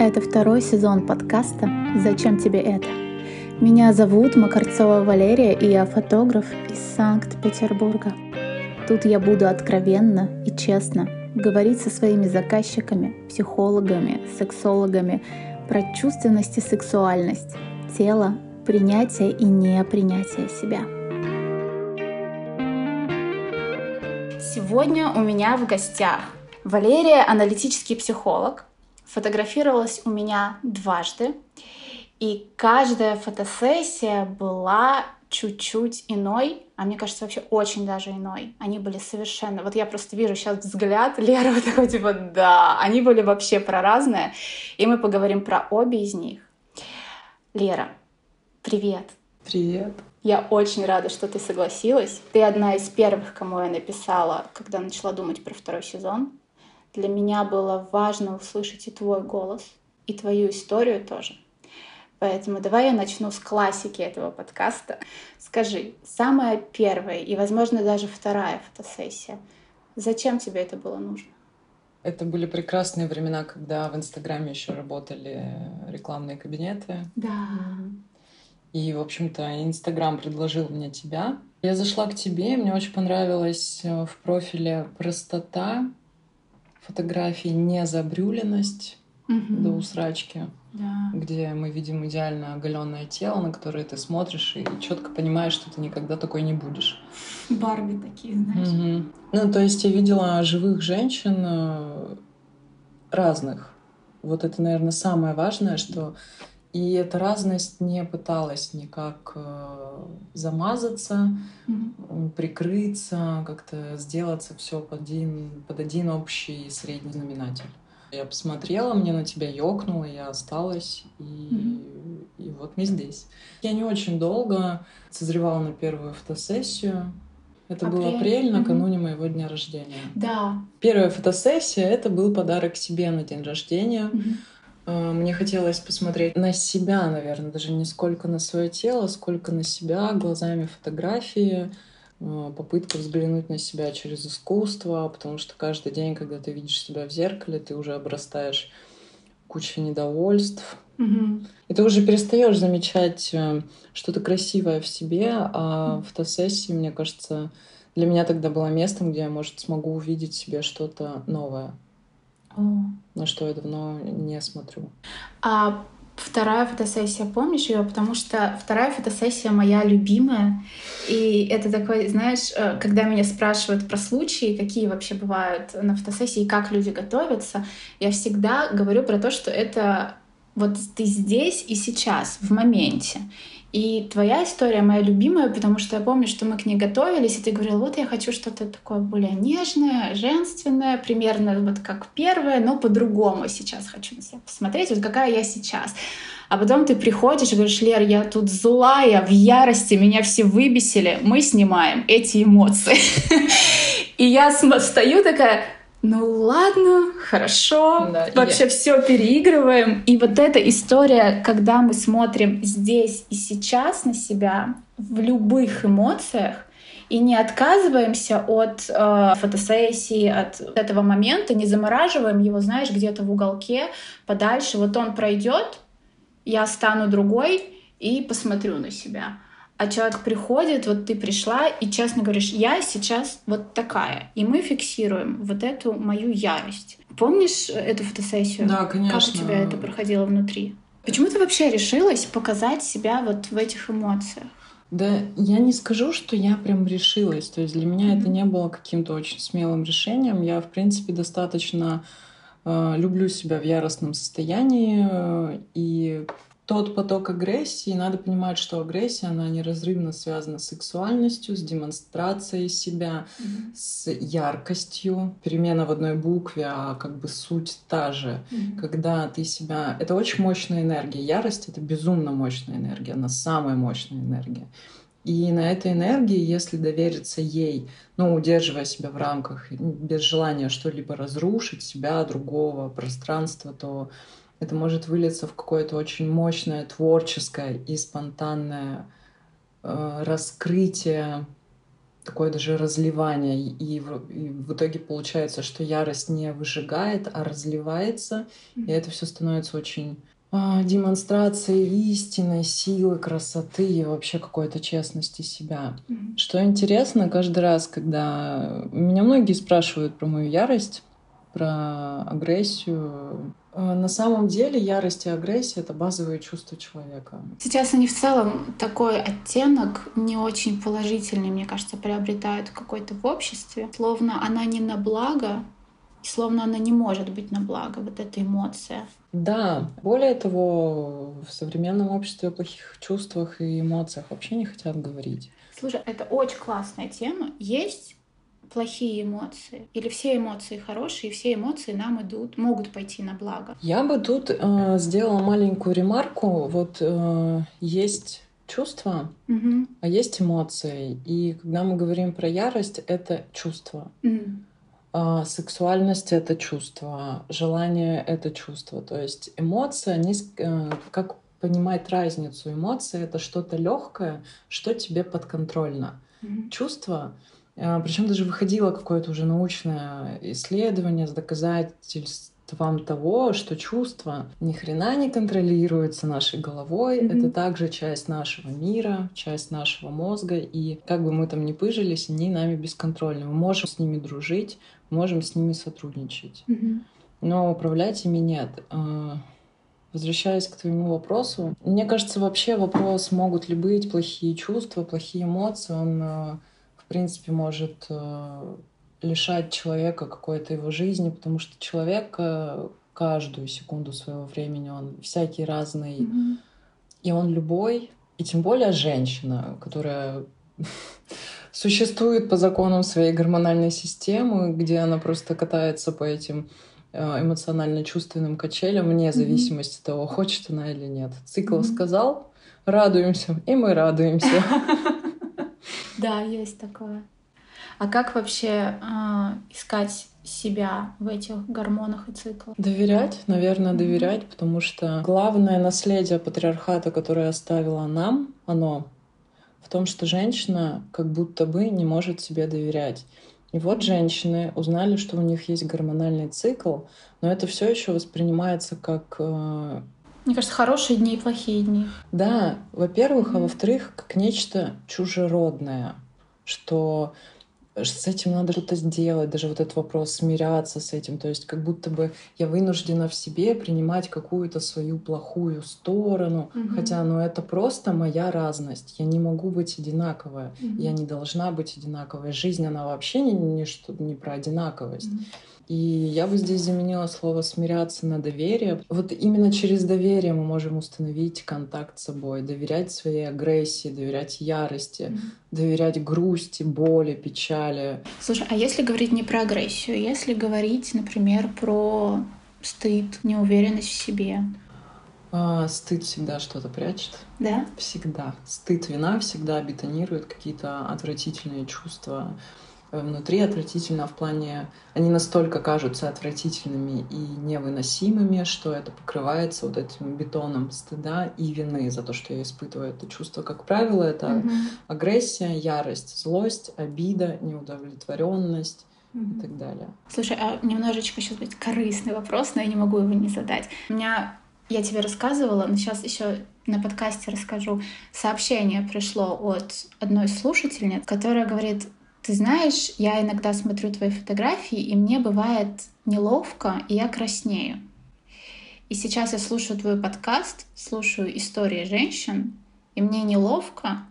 Это второй сезон подкаста «Зачем тебе это?». Меня зовут Макарцова Валерия, и я фотограф из Санкт-Петербурга. Тут я буду откровенно и честно говорить со своими заказчиками, психологами, сексологами про чувственность и сексуальность, тело, принятие и непринятие себя. Сегодня у меня в гостях Валерия, аналитический психолог, фотографировалась у меня дважды, и каждая фотосессия была чуть-чуть иной, а мне кажется, вообще очень даже иной. Они были совершенно... Вот я просто вижу сейчас взгляд Леры вот такой, типа, да, они были вообще про разное, и мы поговорим про обе из них. Лера, привет. Привет. Я очень рада, что ты согласилась. Ты одна из первых, кому я написала, когда начала думать про второй сезон. Для меня было важно услышать и твой голос, и твою историю тоже. Поэтому давай я начну с классики этого подкаста. Скажи, самая первая и, возможно, даже вторая фотосессия, зачем тебе это было нужно? Это были прекрасные времена, когда в Инстаграме еще работали рекламные кабинеты. Да. И, в общем-то, Инстаграм предложил мне тебя. Я зашла к тебе, и мне очень понравилась э, в профиле простота фотографий, незабрюленность угу. до усрачки, да. где мы видим идеально оголенное тело, на которое ты смотришь и четко понимаешь, что ты никогда такой не будешь. Барби такие, знаешь. Угу. Ну, то есть я видела живых женщин э, разных. Вот это, наверное, самое важное, что и эта разность не пыталась никак э, замазаться, mm-hmm. прикрыться, как-то сделаться все под один, под один общий средний знаменатель. Я посмотрела, мне на тебя ёкнуло, я осталась, и, mm-hmm. и вот мы здесь. Я не очень долго созревала на первую фотосессию. Это апрель. был апрель, накануне mm-hmm. моего дня рождения. Да. Первая фотосессия — это был подарок себе на день рождения. Mm-hmm. Э, мне хотелось посмотреть на себя, наверное, даже не сколько на свое тело, сколько на себя глазами фотографии, э, попытка взглянуть на себя через искусство, потому что каждый день, когда ты видишь себя в зеркале, ты уже обрастаешь кучей недовольств. Угу. И ты уже перестаешь замечать э, что-то красивое в себе, а фотосессии, мне кажется, для меня тогда было местом, где я, может, смогу увидеть в себе что-то новое. О. На что я давно не смотрю. А вторая фотосессия, помнишь ее? Потому что вторая фотосессия моя любимая. И это такой, знаешь, э, когда меня спрашивают про случаи, какие вообще бывают на фотосессии, как люди готовятся, я всегда говорю про то, что это вот ты здесь и сейчас, в моменте. И твоя история моя любимая, потому что я помню, что мы к ней готовились, и ты говорил, вот я хочу что-то такое более нежное, женственное, примерно вот как первое, но по-другому сейчас хочу на себя посмотреть, вот какая я сейчас. А потом ты приходишь и говоришь, Лер, я тут злая, в ярости, меня все выбесили, мы снимаем эти эмоции. И я стою такая, ну ладно, хорошо, да, вообще я... все переигрываем. И вот эта история, когда мы смотрим здесь и сейчас на себя в любых эмоциях, и не отказываемся от э, фотосессии, от этого момента, не замораживаем его, знаешь, где-то в уголке, подальше. Вот он пройдет, я стану другой и посмотрю на себя а человек приходит, вот ты пришла и честно говоришь, я сейчас вот такая, и мы фиксируем вот эту мою ярость. Помнишь эту фотосессию? Да, конечно. Как у тебя это проходило внутри? Почему ты вообще решилась показать себя вот в этих эмоциях? Да, я не скажу, что я прям решилась. То есть для меня mm-hmm. это не было каким-то очень смелым решением. Я, в принципе, достаточно э, люблю себя в яростном состоянии э, и тот поток агрессии, надо понимать, что агрессия, она неразрывно связана с сексуальностью, с демонстрацией себя, mm-hmm. с яркостью. Перемена в одной букве, а как бы суть та же. Mm-hmm. Когда ты себя... Это очень мощная энергия. Ярость — это безумно мощная энергия. Она самая мощная энергия. И на этой энергии, если довериться ей, ну, удерживая себя в рамках, без желания что-либо разрушить, себя, другого, пространства, то это может вылиться в какое-то очень мощное творческое и спонтанное э, раскрытие такое даже разливание. И в, и в итоге получается, что ярость не выжигает, а разливается. И это все становится очень а, демонстрацией истины, силы, красоты и вообще какой-то честности себя. Mm-hmm. Что интересно, каждый раз, когда меня многие спрашивают про мою ярость, про агрессию. А, на самом деле ярость и агрессия — это базовые чувства человека. Сейчас они в целом такой оттенок не очень положительный, мне кажется, приобретают какой-то в обществе. Словно она не на благо, словно она не может быть на благо, вот эта эмоция. Да, более того, в современном обществе о плохих чувствах и эмоциях вообще не хотят говорить. Слушай, это очень классная тема. Есть плохие эмоции? Или все эмоции хорошие, и все эмоции нам идут, могут пойти на благо? Я бы тут э, сделала маленькую ремарку. Вот э, есть чувства, угу. а есть эмоции. И когда мы говорим про ярость, это чувство. Угу. А, сексуальность это чувство, желание это чувство. То есть эмоция, они, э, как понимать разницу? Эмоции это что-то легкое, что тебе подконтрольно. Mm-hmm. Чувство Причем даже выходило какое-то уже научное исследование с доказательством того, что чувства ни хрена не контролируются нашей головой. Mm-hmm. Это также часть нашего мира, часть нашего мозга. И как бы мы там ни пыжились, они нами бесконтрольны. Мы можем с ними дружить, можем с ними сотрудничать. Mm-hmm. Но управлять ими нет. А, возвращаясь к твоему вопросу, мне кажется, вообще вопрос, могут ли быть плохие чувства, плохие эмоции, он а, принципе, может э, лишать человека какой-то его жизни, потому что человек э, каждую секунду своего времени, он всякий разный, mm-hmm. и он любой, и тем более женщина, которая существует по законам своей гормональной системы, где она просто катается по этим э, эмоционально-чувственным качелям вне зависимости от того, хочет она или нет. Цикл mm-hmm. сказал, радуемся, и мы радуемся. Да, есть такое. А как вообще э, искать себя в этих гормонах и циклах? Доверять, наверное, доверять, потому что главное наследие патриархата, которое оставила нам, оно в том, что женщина как будто бы не может себе доверять. И вот женщины узнали, что у них есть гормональный цикл, но это все еще воспринимается как э, мне кажется, хорошие дни и плохие дни. Да, во-первых, mm-hmm. а во-вторых, как нечто чужеродное, что с этим надо что-то сделать, даже вот этот вопрос, смиряться с этим. То есть как будто бы я вынуждена в себе принимать какую-то свою плохую сторону, угу. хотя ну это просто моя разность. Я не могу быть одинаковая, угу. я не должна быть одинаковой. Жизнь, она вообще не, не, что, не про одинаковость. Угу. И я бы здесь заменила слово «смиряться» на «доверие». Вот именно через доверие мы можем установить контакт с собой, доверять своей агрессии, доверять ярости, mm-hmm. доверять грусти, боли, печали. Слушай, а если говорить не про агрессию, если говорить, например, про стыд, неуверенность в себе? А, стыд всегда что-то прячет. Да? Всегда. Стыд, вина всегда бетонирует какие-то отвратительные чувства, внутри отвратительно в плане... Они настолько кажутся отвратительными и невыносимыми, что это покрывается вот этим бетоном стыда и вины за то, что я испытываю это чувство. Как правило, это mm-hmm. агрессия, ярость, злость, обида, неудовлетворенность mm-hmm. и так далее. Слушай, а немножечко сейчас будет корыстный вопрос, но я не могу его не задать. У меня я тебе рассказывала, но сейчас еще на подкасте расскажу. Сообщение пришло от одной слушательницы, которая говорит, ты знаешь, я иногда смотрю твои фотографии, и мне бывает неловко, и я краснею. И сейчас я слушаю твой подкаст, слушаю истории женщин, и мне неловко,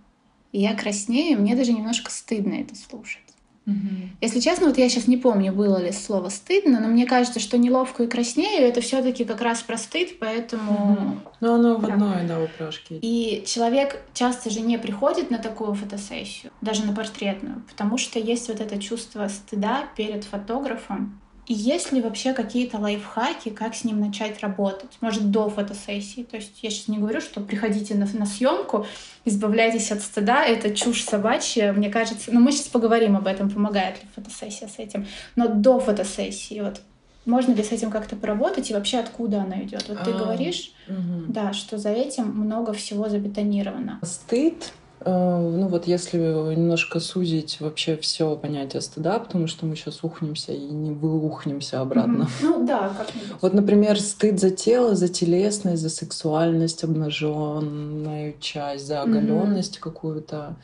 и я краснею, и мне даже немножко стыдно это слушать. Угу. Если честно, вот я сейчас не помню, было ли слово стыдно, но мне кажется, что неловко и краснею это все-таки как раз про стыд, поэтому. Угу. Ну, оно в одной, да, упряжке. И человек часто же не приходит на такую фотосессию, даже на портретную, потому что есть вот это чувство стыда перед фотографом, и есть ли вообще какие-то лайфхаки, как с ним начать работать? Может, до фотосессии? То есть я сейчас не говорю, что приходите на, на съемку, избавляйтесь от стыда, это чушь собачья, мне кажется. Но ну, мы сейчас поговорим об этом, помогает ли фотосессия с этим. Но до фотосессии, вот можно ли с этим как-то поработать и вообще откуда она идет? Вот ты а, говоришь, угу. да, что за этим много всего забетонировано. Стыд ну вот если немножко сузить вообще все понятие стыда, потому что мы сейчас ухнемся и не выухнемся обратно. Mm-hmm. Ну да, как Вот, например, стыд за тело, за телесность, за сексуальность, обнаженную часть, за оголенность mm-hmm. какую-то.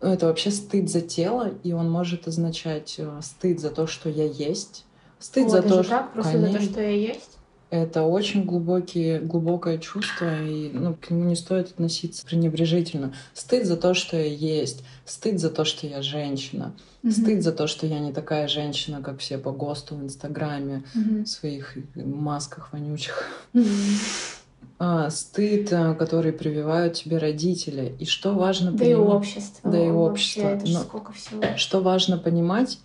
Ну, это вообще стыд за тело, и он может означать э, стыд за то, что я есть, стыд О, за то, что... так, просто конечно, за то, что я есть? Это очень глубокие, глубокое чувство, и ну, к нему не стоит относиться пренебрежительно. Стыд за то, что я есть, стыд за то, что я женщина, mm-hmm. стыд за то, что я не такая женщина, как все по ГОСТу в Инстаграме, mm-hmm. в своих масках вонючих. Mm-hmm. А, стыд, э, который прививают тебе родители. И что важно да понимать... и общество. Да и общество. Это Но сколько всего. Что важно понимать,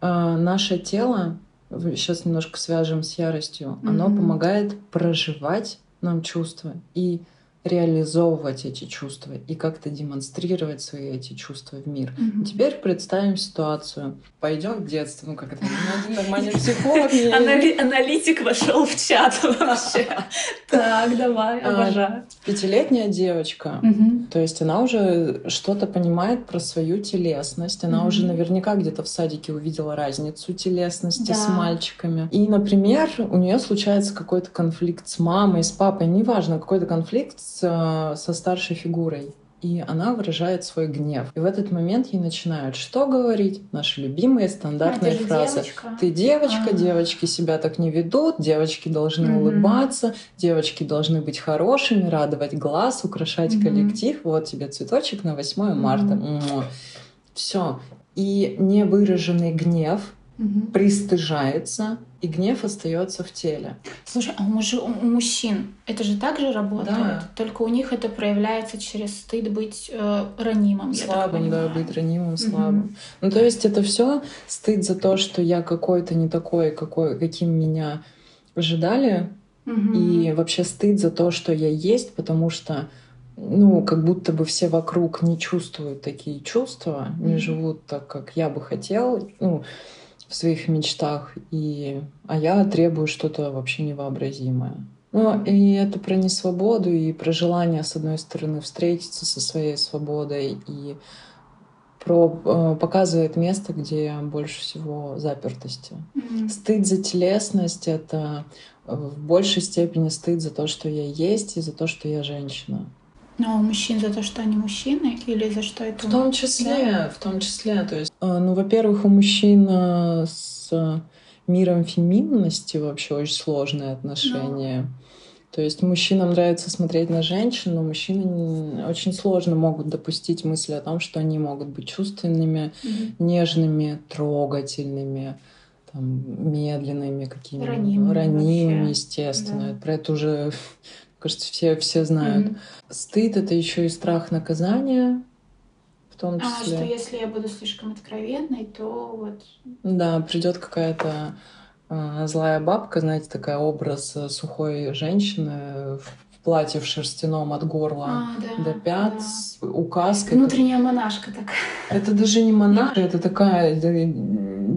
а, наше тело сейчас немножко свяжем с яростью, mm-hmm. оно помогает проживать нам чувства и реализовывать эти чувства и как-то демонстрировать свои эти чувства в мир. Mm-hmm. Теперь представим ситуацию. Пойдем в детство. Ну, как это? Один нормальный психолог. Аналитик вошел в чат вообще. Так, давай, а, обожаю. Пятилетняя девочка. То есть она уже что-то понимает про свою телесность. Она уже наверняка где-то в садике увидела разницу телесности с мальчиками. И, например, у нее случается какой-то конфликт с мамой, с папой, неважно, какой-то конфликт с с, со старшей фигурой. И она выражает свой гнев. И в этот момент ей начинают что говорить? Наши любимые стандартные а, фразы. Девочка. Ты девочка, А-а-а. девочки себя так не ведут, девочки должны mm-hmm. улыбаться, девочки должны быть хорошими, радовать глаз, украшать mm-hmm. коллектив. Вот тебе цветочек на 8 mm-hmm. марта. Все. И невыраженный гнев угу. пристыжается, и гнев остается в теле. Слушай, а у, муж... у мужчин это же так же работает? Да. Только у них это проявляется через стыд быть э, ранимым. Слабым, да, быть ранимым, слабым. Угу. Ну, то есть это все стыд за то, что я какой-то не такой, какой, каким меня ожидали. Угу. И вообще стыд за то, что я есть, потому что ну, как будто бы все вокруг не чувствуют такие чувства, mm-hmm. не живут так, как я бы хотел. Ну, в своих мечтах, и, а я требую что-то вообще невообразимое. Ну, и это про несвободу и про желание, с одной стороны, встретиться со своей свободой и про, э, показывает место, где больше всего запертости. Mm-hmm. Стыд за телесность — это в большей степени стыд за то, что я есть, и за то, что я женщина. Но у мужчин за то, что они мужчины, или за что это? В том числе, да? в том числе. То есть, э, ну, во-первых, у мужчин э, с миром феминности вообще очень сложные отношения. Но... То есть мужчинам нравится смотреть на женщин, но мужчины очень сложно могут допустить мысли о том, что они могут быть чувственными, mm-hmm. нежными, трогательными, там, медленными какими-то, ранимыми, ранимыми естественно. Да. Про это уже кажется, все, все знают. Mm-hmm. Стыд — это еще и страх наказания, в том числе. А, что если я буду слишком откровенной, то вот... Да, придет какая-то э, злая бабка, знаете, такая образ сухой женщины в платье в шерстяном от горла а, да, до пят да. указкой. Внутренняя монашка такая. Это даже не монашка, это такая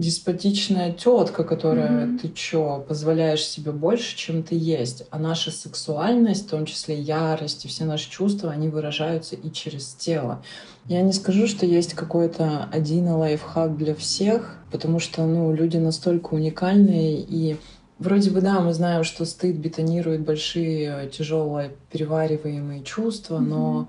деспотичная тетка, которая mm-hmm. ты чё, позволяешь себе больше, чем ты есть. А наша сексуальность, в том числе ярость и все наши чувства, они выражаются и через тело. Я не скажу, что есть какой-то один лайфхак для всех, потому что ну, люди настолько уникальные и Вроде бы да, мы знаем, что стыд бетонирует большие, тяжелые, перевариваемые чувства, mm-hmm. но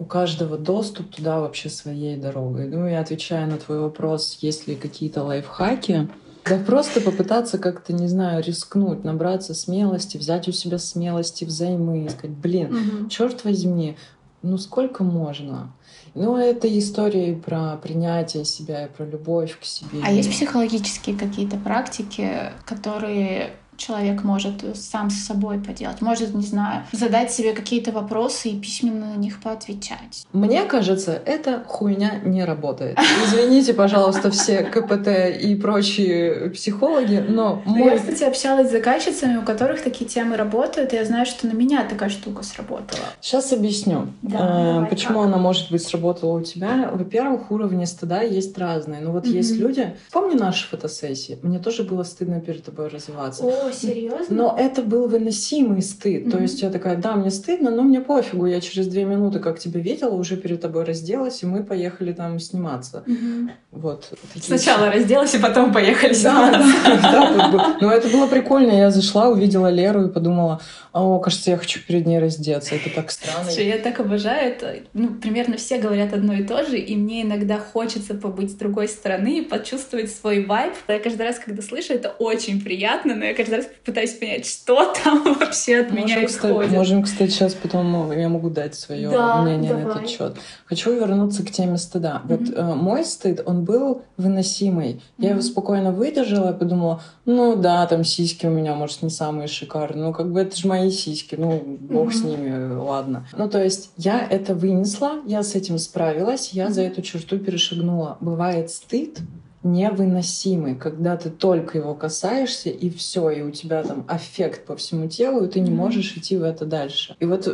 у каждого доступ туда вообще своей дорогой. Ну и отвечая на твой вопрос, есть ли какие-то лайфхаки, да просто попытаться как-то, не знаю, рискнуть, набраться смелости, взять у себя смелости взаймы и сказать, блин, угу. черт возьми, ну сколько можно? Ну, это история про принятие себя и про любовь к себе. А есть психологические какие-то практики, которые человек может сам с собой поделать. Может, не знаю, задать себе какие-то вопросы и письменно на них поотвечать. Мне кажется, эта хуйня не работает. Извините, пожалуйста, все КПТ и прочие психологи, но... Мой... Я, кстати, общалась с заказчицами, у которых такие темы работают, и я знаю, что на меня такая штука сработала. Сейчас объясню, да, э, почему как? она, может быть, сработала у тебя. Во-первых, уровни стыда есть разные. Ну вот mm-hmm. есть люди... Помни наши фотосессии? Мне тоже было стыдно перед тобой развиваться. Ой, Серьезно? Но это был выносимый стыд. Mm-hmm. То есть я такая, да, мне стыдно, но мне пофигу. Я через две минуты, как тебя видела, уже перед тобой разделась, и мы поехали там сниматься. Mm-hmm. Вот. Сначала разделась, и потом поехали сниматься. Да, да, да. Но это было прикольно. Я зашла, увидела Леру и подумала, о, кажется, я хочу перед ней раздеться. Это так странно. Слушай, я так обожаю это. Ну, примерно все говорят одно и то же, и мне иногда хочется побыть с другой стороны и почувствовать свой вайб. Я каждый раз, когда слышу, это очень приятно, но я каждый раз пытаюсь понять, что там вообще от можем, меня исходит. Кстати, можем, кстати, сейчас потом ну, я могу дать свое да, мнение давай. на этот счет. Хочу вернуться к теме стыда. Mm-hmm. Вот э, мой стыд, он был выносимый. Mm-hmm. Я его спокойно выдержала и подумала, ну да, там сиськи у меня, может, не самые шикарные, ну как бы это же мои сиськи, ну бог mm-hmm. с ними, ладно. Ну то есть я это вынесла, я с этим справилась, я mm-hmm. за эту черту перешагнула. Бывает стыд, невыносимый, когда ты только его касаешься, и все, и у тебя там аффект по всему телу, и ты не можешь идти в это дальше. И вот,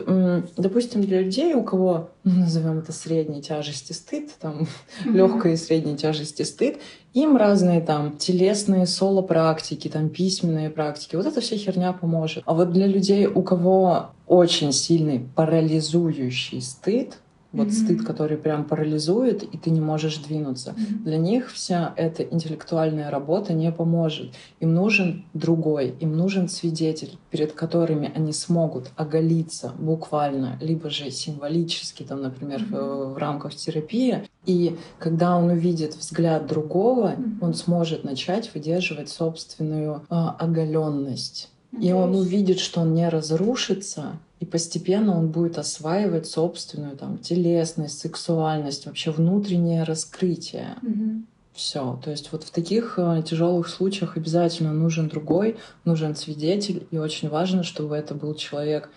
допустим, для людей, у кого, ну, назовем это средней тяжести стыд, там, легкой и средней тяжести стыд, им разные там телесные соло-практики, там письменные практики, вот эта вся херня поможет. А вот для людей, у кого очень сильный парализующий стыд, вот mm-hmm. стыд, который прям парализует, и ты не можешь двинуться. Mm-hmm. Для них вся эта интеллектуальная работа не поможет. Им нужен другой, им нужен свидетель, перед которыми они смогут оголиться буквально, либо же символически, там, например, mm-hmm. в, в рамках терапии. И когда он увидит взгляд другого, mm-hmm. он сможет начать выдерживать собственную э, оголенность. И он увидит, что он не разрушится, и постепенно он будет осваивать собственную там телесность, сексуальность, вообще внутреннее раскрытие. Mm-hmm. Все. То есть вот в таких э, тяжелых случаях обязательно нужен другой, нужен свидетель, и очень важно, чтобы это был человек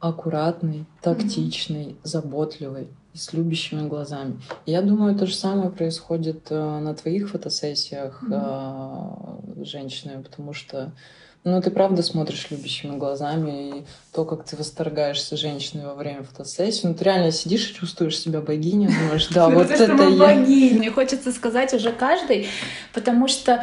аккуратный, тактичный, mm-hmm. заботливый и с любящими глазами. И я думаю, то же самое происходит э, на твоих фотосессиях mm-hmm. э, женщины, потому что ну, ты правда смотришь любящими глазами, и то, как ты восторгаешься женщиной во время фотосессии, ну, ты реально сидишь и чувствуешь себя богиней, думаешь, да, вот это я. Мне хочется сказать уже каждый, потому что,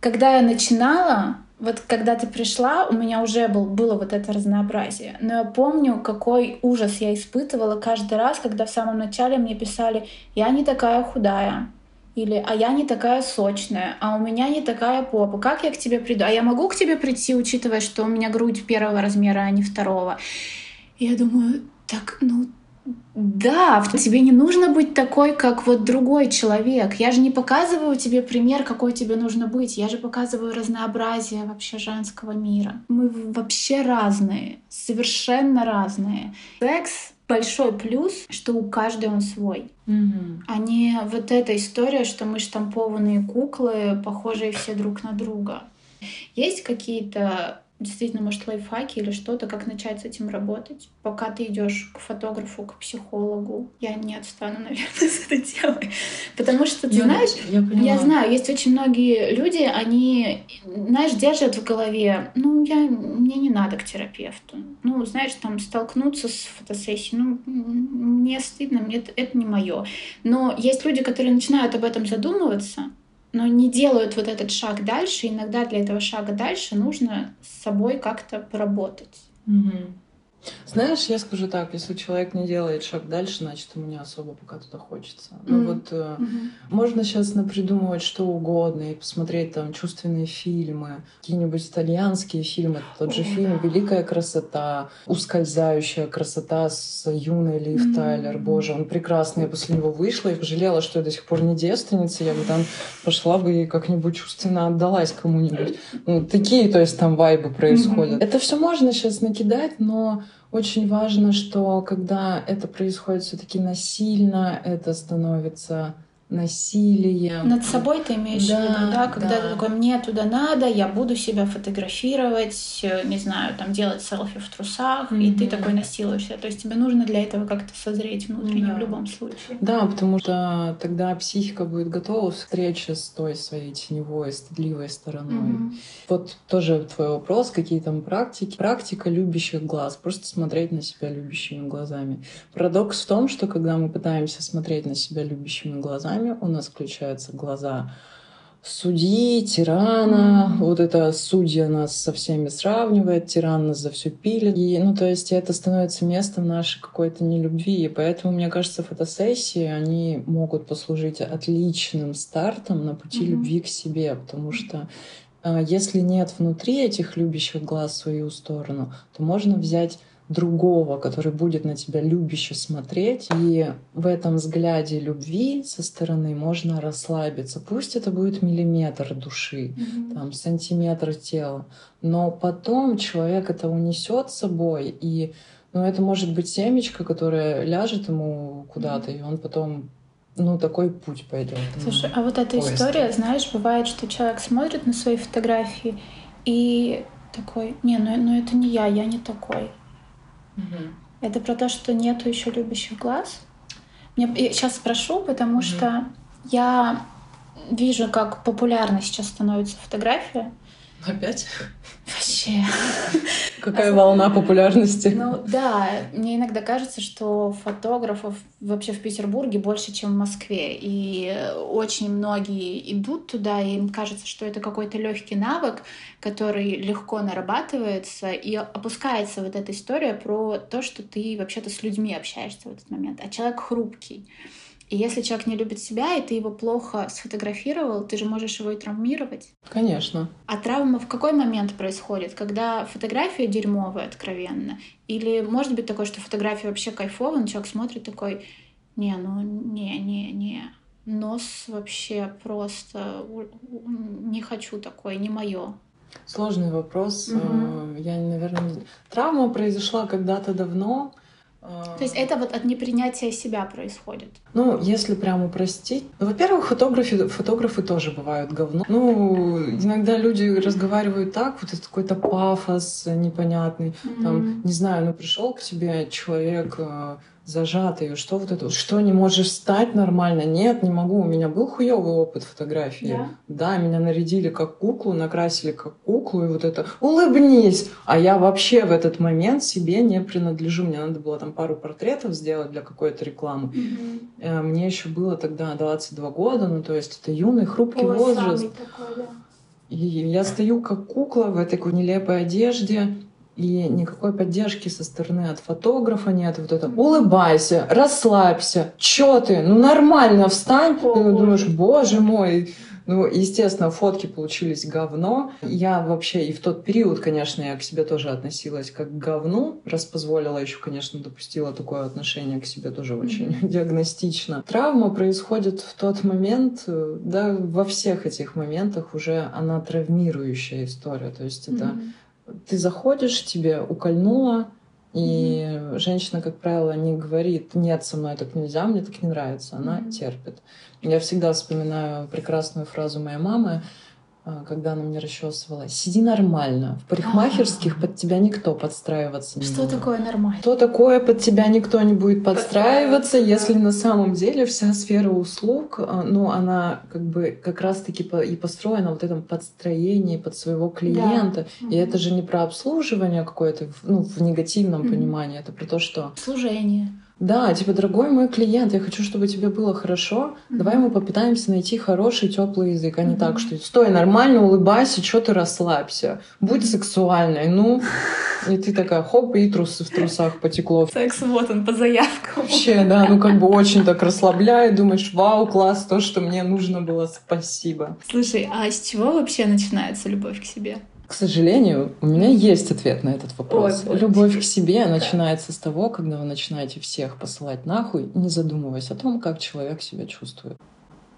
когда я начинала, вот когда ты пришла, у меня уже был, было вот это разнообразие. Но я помню, какой ужас я испытывала каждый раз, когда в самом начале мне писали, я не такая худая, или «а я не такая сочная», «а у меня не такая попа», «как я к тебе приду?» «А я могу к тебе прийти, учитывая, что у меня грудь первого размера, а не второго?» Я думаю, так, ну, да, тебе не нужно быть такой, как вот другой человек. Я же не показываю тебе пример, какой тебе нужно быть. Я же показываю разнообразие вообще женского мира. Мы вообще разные, совершенно разные. Секс большой плюс, что у каждой он свой. Угу. А не вот эта история, что мы штампованные куклы, похожие все друг на друга. Есть какие-то действительно, может, лайфхаки или что-то, как начать с этим работать. Пока ты идешь к фотографу, к психологу, я не отстану, наверное, с этой темой. Потому что, ты я, знаешь, я, я знаю, есть очень многие люди, они, знаешь, держат в голове, ну, я, мне не надо к терапевту. Ну, знаешь, там столкнуться с фотосессией, ну, мне стыдно, мне это, это не мое. Но есть люди, которые начинают об этом задумываться, но не делают вот этот шаг дальше. Иногда для этого шага дальше нужно с собой как-то поработать. Угу. Знаешь, я скажу так, если человек не делает шаг дальше, значит, ему не особо пока туда хочется. Mm-hmm. Ну вот mm-hmm. можно сейчас напридумывать что угодно и посмотреть там чувственные фильмы, какие-нибудь итальянские фильмы, тот же oh, фильм да. «Великая красота», «Ускользающая красота» с юной Лив mm-hmm. Тайлер. Боже, он прекрасный. Я после него вышла и пожалела, что я до сих пор не девственница. Я бы там пошла бы и как-нибудь чувственно отдалась кому-нибудь. Ну, такие, то есть там вайбы происходят. Mm-hmm. Это все можно сейчас накидать, но очень важно, что когда это происходит все-таки насильно, это становится насилием. Над собой ты имеешь да, в виду, да? Когда да. ты такой, мне туда надо, я буду себя фотографировать, не знаю, там делать селфи в трусах, mm-hmm. и ты такой насилуешься. То есть тебе нужно для этого как-то созреть внутренне да. в любом случае. Да, потому что тогда психика будет готова встрече с той своей теневой, стыдливой стороной. Mm-hmm. Вот тоже твой вопрос, какие там практики. Практика любящих глаз, просто смотреть на себя любящими глазами. Парадокс в том, что когда мы пытаемся смотреть на себя любящими глазами, глазами, у нас включаются глаза судьи, тирана, mm-hmm. вот это судья нас со всеми сравнивает, тиран нас за все пилит. И, ну, то есть это становится местом нашей какой-то нелюбви. И поэтому, мне кажется, фотосессии, они могут послужить отличным стартом на пути mm-hmm. любви к себе, потому что а, если нет внутри этих любящих глаз в свою сторону, то можно взять другого, который будет на тебя любяще смотреть. И в этом взгляде любви со стороны можно расслабиться. Пусть это будет миллиметр души, mm-hmm. там, сантиметр тела, но потом человек это унесет с собой, и ну, это может быть семечко, которое ляжет ему куда-то, mm-hmm. и он потом ну, такой путь пойдет. Слушай, а вот эта поиск. история, знаешь, бывает, что человек смотрит на свои фотографии и такой, не, ну, ну это не я, я не такой. Угу. Это про то, что нету еще любящих глаз. Мне, я сейчас спрошу, потому угу. что я вижу, как популярна сейчас становится фотография. Опять? Вообще. Какая волна популярности? Ну да, мне иногда кажется, что фотографов вообще в Петербурге больше, чем в Москве. И очень многие идут туда, и им кажется, что это какой-то легкий навык, который легко нарабатывается, и опускается вот эта история про то, что ты вообще-то с людьми общаешься в этот момент. А человек хрупкий. И если человек не любит себя, и ты его плохо сфотографировал, ты же можешь его и травмировать. Конечно. А травма в какой момент происходит? Когда фотография дерьмовая откровенно? Или может быть такое, что фотография вообще кайфовая, но человек смотрит такой, не, ну не, не, не, нос вообще просто не хочу такой, не мое. Сложный вопрос. Угу. Я, наверное, травма произошла когда-то давно. То есть это вот от непринятия себя происходит? Ну, если прямо упростить. Ну, во-первых, фотографы, фотографы тоже бывают говно. Ну, иногда люди разговаривают так, вот это какой-то пафос непонятный. Mm-hmm. Там, не знаю, ну пришел к тебе человек зажатый, что вот это, что не можешь встать нормально? Нет, не могу, у меня был хуёвый опыт фотографии. Yeah. Да, меня нарядили как куклу, накрасили как куклу, и вот это улыбнись. А я вообще в этот момент себе не принадлежу. Мне надо было там пару портретов сделать для какой-то рекламы. Mm-hmm. Мне еще было тогда 22 года, ну то есть это юный, хрупкий Ой, возраст. Такой, да. И я стою как кукла в этой нелепой одежде и никакой поддержки со стороны от фотографа нет. Вот это улыбайся, расслабься, чё ты, ну нормально встань. О, ты думаешь, боже мой, ну, естественно, фотки получились говно. Я вообще и в тот период, конечно, я к себе тоже относилась как к говну, раз позволила еще, конечно, допустила такое отношение к себе тоже очень mm-hmm. диагностично. Травма происходит в тот момент, да, во всех этих моментах уже она травмирующая история. То есть это mm-hmm ты заходишь, тебе укольнуло, и mm-hmm. женщина, как правило, не говорит, нет, со мной так нельзя, мне так не нравится. Она mm-hmm. терпит. Я всегда вспоминаю прекрасную фразу моей мамы, когда она мне расчесывала, сиди нормально. В парикмахерских А-а-а. под тебя никто подстраиваться не Что будет. такое нормально? Что такое под тебя никто не будет подстраиваться, если на самом деле вся сфера услуг, а, ну, она как бы как раз-таки и построена вот этом подстроении под своего клиента. Да. И это же не про обслуживание какое-то, ну, в негативном понимании, это про то, что... Служение. Да, типа, дорогой мой клиент, я хочу, чтобы тебе было хорошо. Mm-hmm. Давай мы попытаемся найти хороший, теплый язык, а не mm-hmm. так, что стой нормально, улыбайся, что ты расслабься, будь сексуальной, ну. И ты такая, хоп, и трусы в трусах потекло. Секс вот он по заявкам. Вообще, да, ну как бы очень так расслабляет, думаешь, вау, класс, то, что мне нужно было, спасибо. Слушай, а с чего вообще начинается любовь к себе? К сожалению, у меня есть ответ на этот вопрос. Ой, Любовь к себе начинается с того, когда вы начинаете всех посылать нахуй, не задумываясь о том, как человек себя чувствует.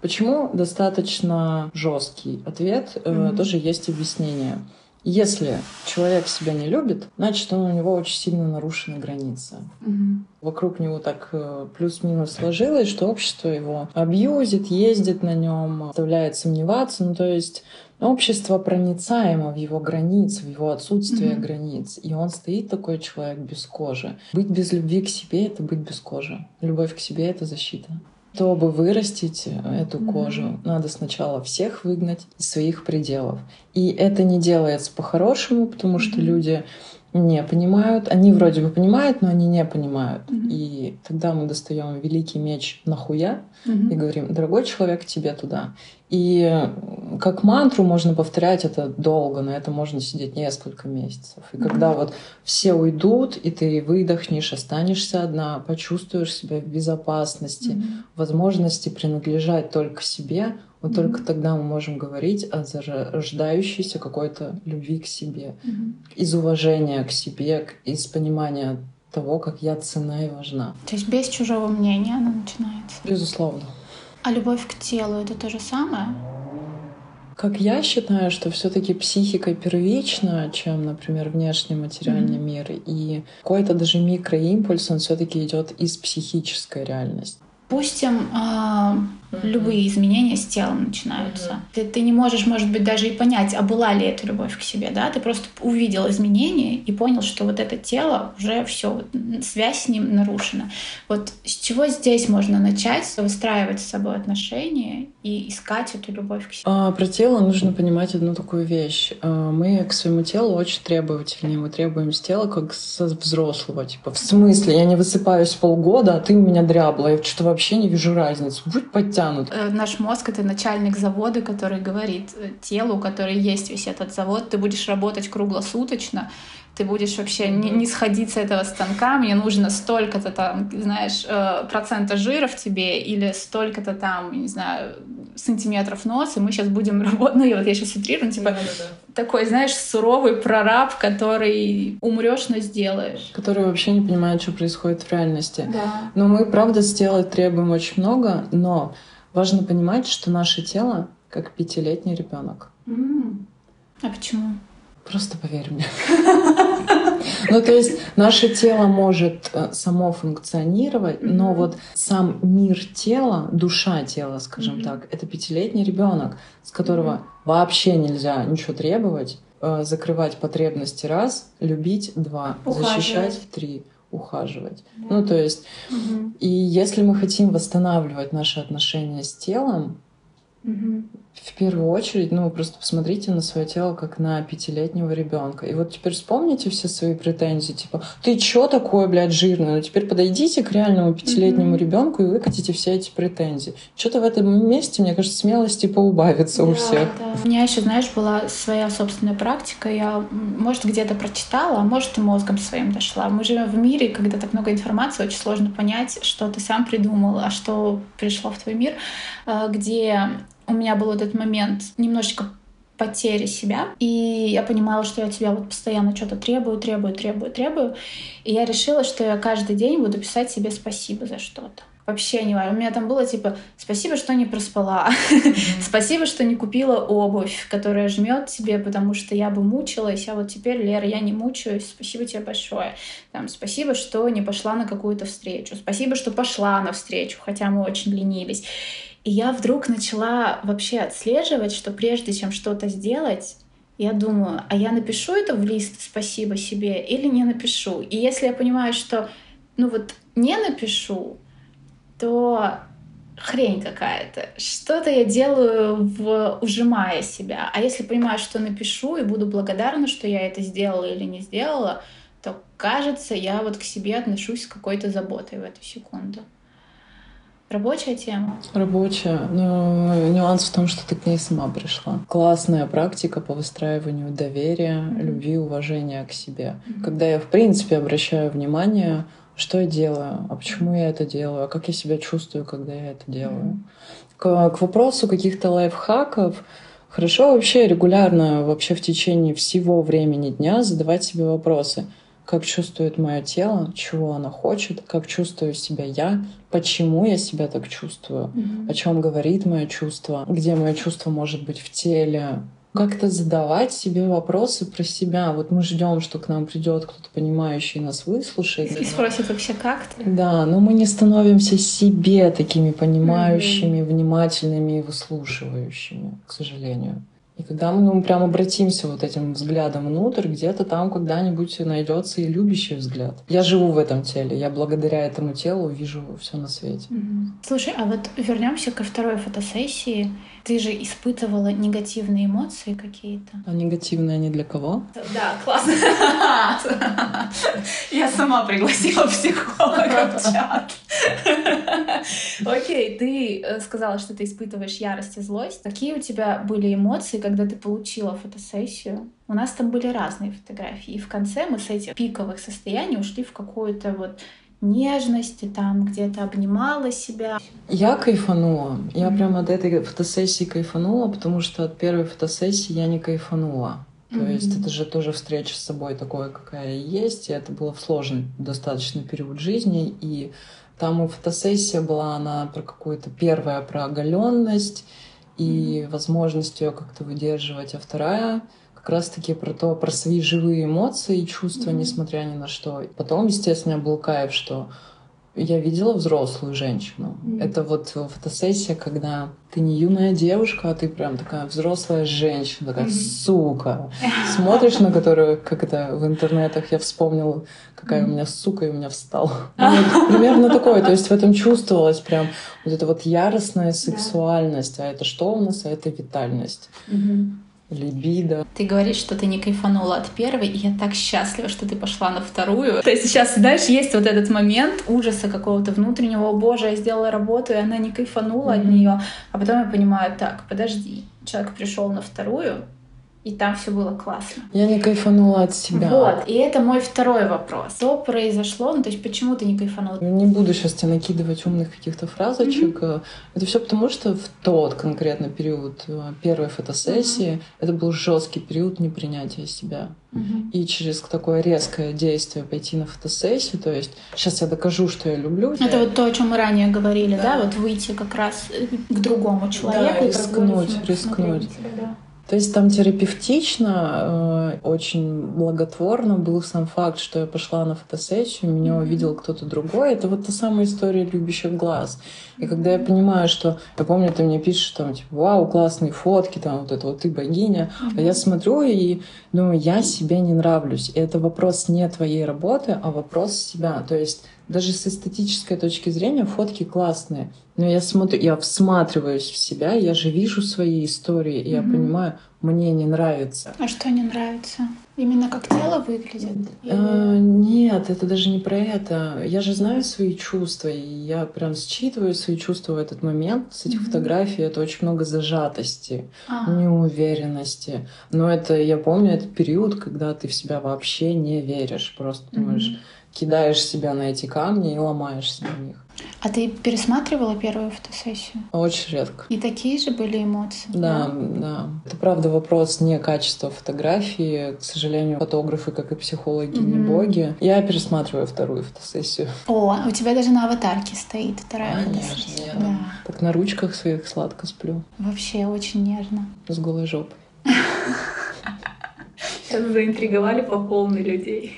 Почему достаточно жесткий ответ, mm-hmm. тоже есть объяснение. Если человек себя не любит, значит, он, у него очень сильно нарушены границы. Угу. Вокруг него так э, плюс-минус сложилось, что общество его абьюзит, ездит на нем, заставляет сомневаться. Ну, то есть Общество проницаемо в его границ, в его отсутствие mm-hmm. границ. И он стоит такой человек без кожи. Быть без любви к себе — это быть без кожи. Любовь к себе — это защита. Чтобы вырастить эту mm-hmm. кожу, надо сначала всех выгнать из своих пределов. И это не делается по-хорошему, потому mm-hmm. что люди не понимают. Они вроде бы понимают, но они не понимают. Мгм. И тогда мы достаем великий меч нахуя Мгм. и говорим, дорогой человек, тебе туда. И как мантру можно повторять это долго, на это можно сидеть несколько месяцев. И когда Мгм. вот все уйдут, и ты выдохнешь, останешься одна, почувствуешь себя в безопасности, Мгм. возможности принадлежать только себе, вот Мгм. только тогда мы можем говорить о зарождающейся какой-то любви к себе, Мгм. из уважения к себе, из понимания того, как я цена и важна. То есть без чужого мнения она начинается. Безусловно. А любовь к телу это то же самое? Как я считаю, что все-таки психика первична, чем, например, внешний материальный Мгм. мир, и какой-то даже микроимпульс, он все-таки идет из психической реальности. Допустим, а, любые изменения с телом начинаются. Ты, ты не можешь, может быть, даже и понять, а была ли это любовь к себе, да? Ты просто увидел изменения и понял, что вот это тело уже все, связь с ним нарушена. Вот с чего здесь можно начать выстраивать с собой отношения и искать эту любовь к себе? А, про тело нужно понимать одну такую вещь. А, мы к своему телу очень требовательные. Мы требуем с тела как со взрослого. Типа, в смысле, я не высыпаюсь полгода, а ты у меня дряблая. Я что-то вообще не вижу разницы. Будь подтянут. Э, Наш мозг — это начальник завода, который говорит э, телу, у которой есть весь этот завод, ты будешь работать круглосуточно, ты будешь вообще не, не сходить с этого станка, мне нужно столько-то там, знаешь, э, процента жира в тебе или столько-то там, не знаю, сантиметров нос, и мы сейчас будем работать, ну, и вот я сейчас утрирую, типа, такой, знаешь, суровый прораб, который умрешь, но сделаешь. Который вообще не понимает, что происходит в реальности. Да. Но мы, правда, с тела требуем очень много, но важно понимать, что наше тело как пятилетний ребенок. М. А почему? Просто поверь мне. Ну, то есть наше тело может э, само функционировать, но вот сам мир тела, душа тела, скажем так, это пятилетний ребенок, с которого вообще нельзя ничего требовать, э, закрывать потребности раз, любить два, защищать три, ухаживать. Ну, то есть, Мгм. и если мы хотим восстанавливать наши отношения с телом, Мгм. В первую очередь, ну, просто посмотрите на свое тело как на пятилетнего ребенка. И вот теперь вспомните все свои претензии, типа, ты чё такое, блядь, жирное? Ну, теперь подойдите к реальному пятилетнему Мгм. ребенку и выкатите все эти претензии. Что-то в этом месте, мне кажется, смелости поубавится у Да, всех. да. У меня еще, знаешь, была своя собственная практика. Я, может, где-то прочитала, а может, и мозгом своим дошла. Мы живем в мире, когда так много информации, очень сложно понять, что ты сам придумал, а что пришло в твой мир, э, где у меня был вот этот момент немножечко потери себя, и я понимала, что я от себя вот постоянно что-то требую, требую, требую, требую, и я решила, что я каждый день буду писать себе спасибо за что-то. Вообще не важно. У меня там было типа «Спасибо, что не проспала», «Спасибо, что не купила обувь, которая жмет тебе, потому что я бы мучилась, а вот теперь, Лера, я не мучаюсь, спасибо тебе большое». Там, «Спасибо, что не пошла на какую-то встречу», «Спасибо, что пошла на встречу, хотя мы очень ленились». И я вдруг начала вообще отслеживать, что прежде чем что-то сделать, я думаю, а я напишу это в лист «Спасибо себе» или не напишу? И если я понимаю, что ну вот не напишу, то хрень какая-то. Что-то я делаю, в, ужимая себя. А если понимаю, что напишу и буду благодарна, что я это сделала или не сделала, то кажется, я вот к себе отношусь с какой-то заботой в эту секунду. Рабочая тема. Рабочая, но нюанс в том, что ты к ней сама пришла. Классная практика по выстраиванию доверия, Мгм. любви, уважения к себе. Мгм. Когда я, в принципе, обращаю внимание, что я делаю, а почему я это делаю, а как я себя чувствую, когда я это делаю. Мгм. К, к вопросу каких-то лайфхаков, хорошо вообще регулярно, вообще в течение всего времени дня задавать себе вопросы. Как чувствует мое тело, чего оно хочет, как чувствую себя я, почему я себя так чувствую, Мгм. о чем говорит мое чувство, где мое чувство может быть в теле. Как-то задавать себе вопросы про себя. Вот мы ждем, что к нам придет кто-то понимающий нас выслушает. И спросит вообще, как ты? Да, но мы не становимся себе такими понимающими, внимательными и выслушивающими, к сожалению. И когда мы ну, прям обратимся вот этим взглядом внутрь, где-то там когда-нибудь найдется и любящий взгляд. Я живу в этом теле, я благодаря этому телу вижу все на свете. Мгм. Слушай, а вот вернемся ко второй фотосессии. Ты же испытывала негативные эмоции какие-то. А негативные они для кого? Да, классно. сама пригласила психолога в чат. Окей, ты э, сказала, что ты испытываешь ярость и злость. Какие у тебя были эмоции, когда ты получила фотосессию? У нас там были разные фотографии. И в конце мы с этих пиковых состояний ушли в какую-то вот нежности, там где-то обнимала себя. Я кайфанула. Я mm-hmm. прямо от этой фотосессии кайфанула, потому что от первой фотосессии я не кайфанула. То mm-hmm. есть это же тоже встреча с собой такой, какая есть. И это было в сложный достаточно период жизни. И там и фотосессия была, она про какую-то первая про оголенность и mm-hmm. возможность ее как-то выдерживать, а вторая как раз-таки про то, про свои живые эмоции и чувства, mm-hmm. несмотря ни на что. Потом, естественно, был кайф, что я видела взрослую женщину. Mm-hmm. Это вот фотосессия, когда ты не юная девушка, а ты прям такая взрослая женщина, такая mm-hmm. сука. Смотришь на которую, как это в интернетах, я вспомнила, какая mm-hmm. у меня сука, и у меня встал. Ну, вот, примерно такое. То есть в этом чувствовалась прям вот эта вот яростная сексуальность. А это что у нас? А это витальность. Mm-hmm либидо. Ты говоришь, что ты не кайфанула от первой, и я так счастлива, что ты пошла на вторую. То есть сейчас, знаешь, есть вот этот момент ужаса какого-то внутреннего, о боже, я сделала работу, и она не кайфанула mm-hmm. от нее. А потом я понимаю, так, подожди, человек пришел на вторую, и там все было классно. Я не кайфанула от себя. Вот, и это мой второй вопрос. Что произошло? Ну, то есть, почему ты не кайфанула? Не буду сейчас тебе накидывать умных каких-то фразочек. Mm-hmm. Это все потому, что в тот конкретно период э, первой фотосессии mm-hmm. это был жесткий период непринятия себя. Mm-hmm. И через такое резкое действие пойти на фотосессию, то есть сейчас я докажу, что я люблю. Это вот то, о чем мы ранее говорили, да? да? Вот выйти как раз к другому человеку. Да, рискнуть, рискнуть. Тебя, да. То есть там терапевтично, э, очень благотворно был сам факт, что я пошла на фотосессию, меня увидел кто-то другой. Это вот та самая история любящих глаз. И когда я понимаю, что... Я помню, ты мне пишешь там, типа, вау, классные фотки, там вот это вот ты богиня. А я смотрю и думаю, я себе не нравлюсь. И это вопрос не твоей работы, а вопрос себя. То есть даже с эстетической точки зрения фотки классные. Но я смотрю, я всматриваюсь в себя, я же вижу свои истории, и mm-hmm. я понимаю, мне не нравится. А что не нравится? Именно как тело выглядит? А, нет, это даже не про это. Я же знаю свои чувства, и я прям считываю свои чувства в этот момент. С этих mm-hmm. фотографий это очень много зажатости, а. неуверенности. Но это, я помню, этот период, когда ты в себя вообще не веришь. Просто mm-hmm. думаешь, кидаешь себя на эти камни и ломаешься на них. А ты пересматривала первую фотосессию? Очень редко. И такие же были эмоции? Да, да. да. Это правда вопрос не качества фотографии. К сожалению, фотографы, как и психологи, mm-hmm. не боги. Я пересматриваю вторую фотосессию. О, у тебя даже на аватарке стоит вторая Конечно, фотосессия. Я, да. Так на ручках своих сладко сплю. Вообще очень нежно. С голой жопой. Сейчас заинтриговали по полной людей.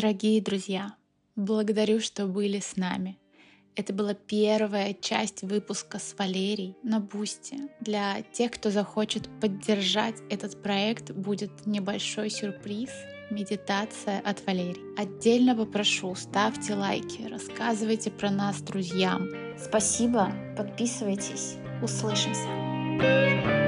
Дорогие друзья, благодарю, что были с нами. Это была первая часть выпуска с Валерией на Бусти. Для тех, кто захочет поддержать этот проект, будет небольшой сюрприз — медитация от Валерии. Отдельно попрошу, ставьте лайки, рассказывайте про нас друзьям. Спасибо, подписывайтесь, услышимся.